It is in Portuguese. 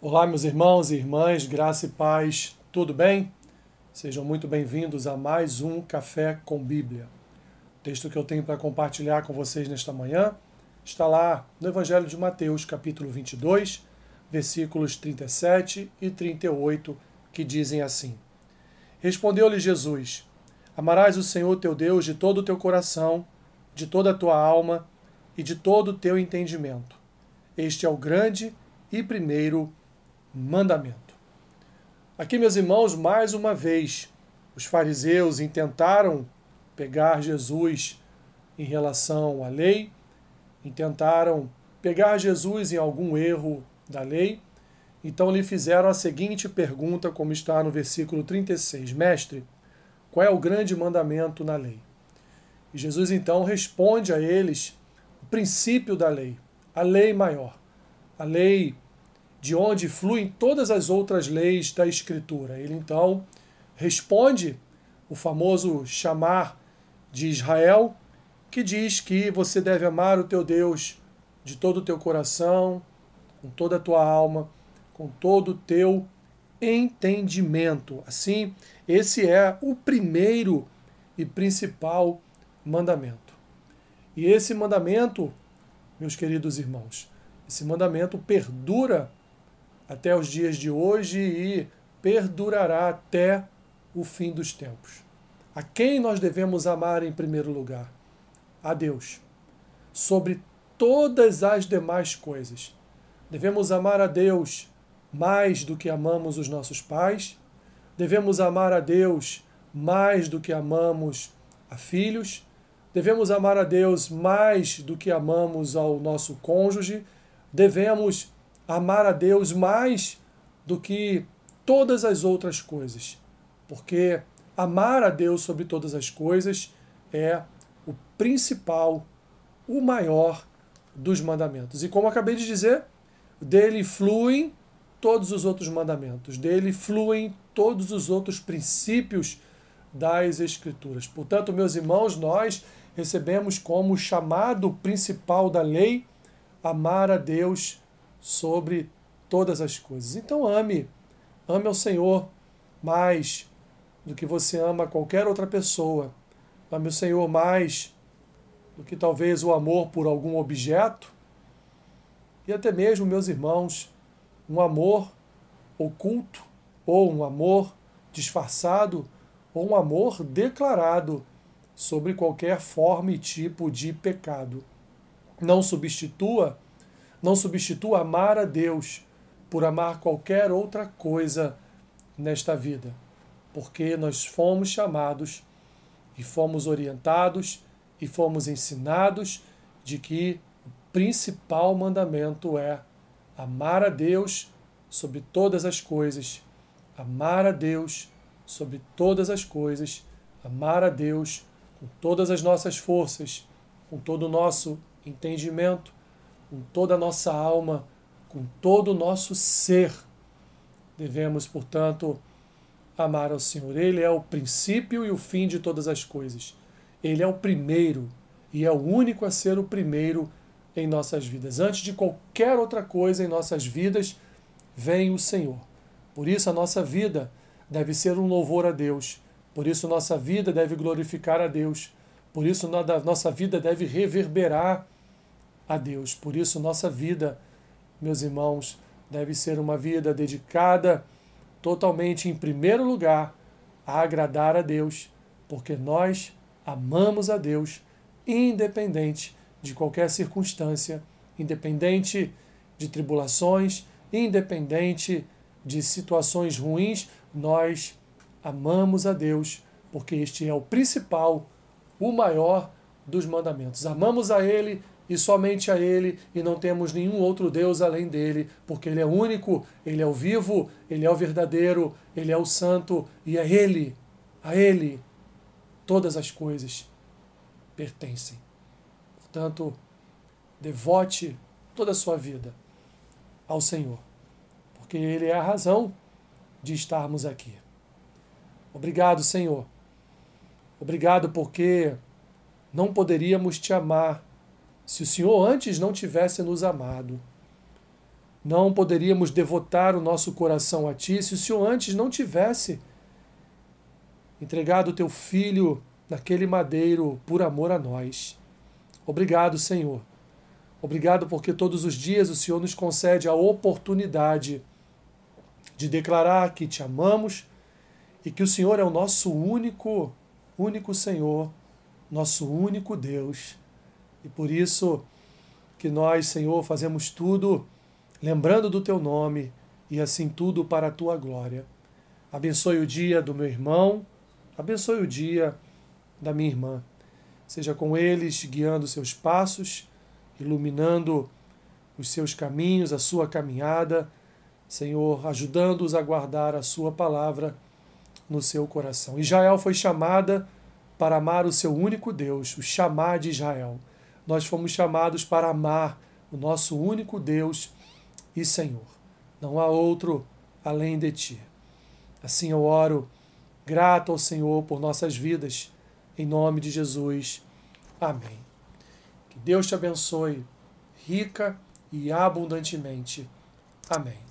Olá, meus irmãos e irmãs, graça e paz, tudo bem? Sejam muito bem-vindos a mais um Café com Bíblia. O texto que eu tenho para compartilhar com vocês nesta manhã está lá no Evangelho de Mateus, capítulo 22, versículos 37 e 38, que dizem assim: Respondeu-lhe Jesus: Amarás o Senhor teu Deus de todo o teu coração, de toda a tua alma e de todo o teu entendimento. Este é o grande e primeiro mandamento. Aqui, meus irmãos, mais uma vez, os fariseus intentaram pegar Jesus em relação à lei, intentaram pegar Jesus em algum erro da lei, então lhe fizeram a seguinte pergunta, como está no versículo 36: Mestre, qual é o grande mandamento na lei? E Jesus então responde a eles o princípio da lei, a lei maior, a lei de onde fluem todas as outras leis da Escritura. Ele então responde o famoso chamar de Israel, que diz que você deve amar o teu Deus de todo o teu coração, com toda a tua alma, com todo o teu entendimento. Assim, esse é o primeiro e principal mandamento. E esse mandamento, meus queridos irmãos, esse mandamento perdura até os dias de hoje e perdurará até o fim dos tempos. A quem nós devemos amar em primeiro lugar? A Deus, sobre todas as demais coisas. Devemos amar a Deus mais do que amamos os nossos pais, devemos amar a Deus mais do que amamos a filhos, devemos amar a Deus mais do que amamos ao nosso cônjuge, devemos amar a Deus mais do que todas as outras coisas, porque amar a Deus sobre todas as coisas é o principal, o maior dos mandamentos. E como acabei de dizer, dele fluem todos os outros mandamentos, dele fluem todos os outros princípios das Escrituras. Portanto, meus irmãos, nós recebemos como chamado principal da lei amar a Deus sobre todas as coisas. Então ame, ame ao Senhor mais do que você ama qualquer outra pessoa. Ame o Senhor mais do que talvez o amor por algum objeto. E até mesmo, meus irmãos, um amor oculto ou um amor disfarçado ou um amor declarado sobre qualquer forma e tipo de pecado. Não substitua não substitua amar a Deus por amar qualquer outra coisa nesta vida, porque nós fomos chamados e fomos orientados e fomos ensinados de que o principal mandamento é amar a Deus sobre todas as coisas, amar a Deus sobre todas as coisas, amar a Deus com todas as nossas forças, com todo o nosso entendimento, com toda a nossa alma, com todo o nosso ser. Devemos, portanto, amar ao Senhor. Ele é o princípio e o fim de todas as coisas. Ele é o primeiro e é o único a ser o primeiro em nossas vidas. Antes de qualquer outra coisa em nossas vidas, vem o Senhor. Por isso, a nossa vida deve ser um louvor a Deus. Por isso, nossa vida deve glorificar a Deus. Por isso, nossa vida deve reverberar a Deus. Por isso, nossa vida, meus irmãos, deve ser uma vida dedicada totalmente, em primeiro lugar, a agradar a Deus, porque nós amamos a Deus, independente de qualquer circunstância, independente de tribulações, independente de situações ruins, nós amamos a Deus, porque este é o principal, o maior dos mandamentos. Amamos a Ele e somente a Ele, e não temos nenhum outro Deus além dele, porque Ele é único, Ele é o vivo, Ele é o verdadeiro, Ele é o santo, e a Ele, a Ele, todas as coisas pertencem. Portanto, devote toda a sua vida ao Senhor, porque Ele é a razão de estarmos aqui. Obrigado, Senhor. Obrigado porque não poderíamos te amar se o Senhor antes não tivesse nos amado. Não poderíamos devotar o nosso coração a Ti se o Senhor antes não tivesse entregado o Teu Filho naquele madeiro por amor a nós. Obrigado, Senhor. Obrigado porque todos os dias o Senhor nos concede a oportunidade de declarar que te amamos e que o Senhor é o nosso único, único Senhor, nosso único Deus. E por isso que nós, Senhor, fazemos tudo lembrando do teu nome e assim tudo para a tua glória. Abençoe o dia do meu irmão, abençoe o dia da minha irmã. Seja com eles guiando seus passos, iluminando os seus caminhos, a sua caminhada, Senhor, ajudando-os a guardar a sua palavra no seu coração. Israel foi chamada para amar o seu único Deus, o chamar de Israel. Nós fomos chamados para amar o nosso único Deus e Senhor. Não há outro além de ti. Assim eu oro, grato ao Senhor por nossas vidas, em nome de Jesus. Amém. Que Deus te abençoe rica e abundantemente. Amém.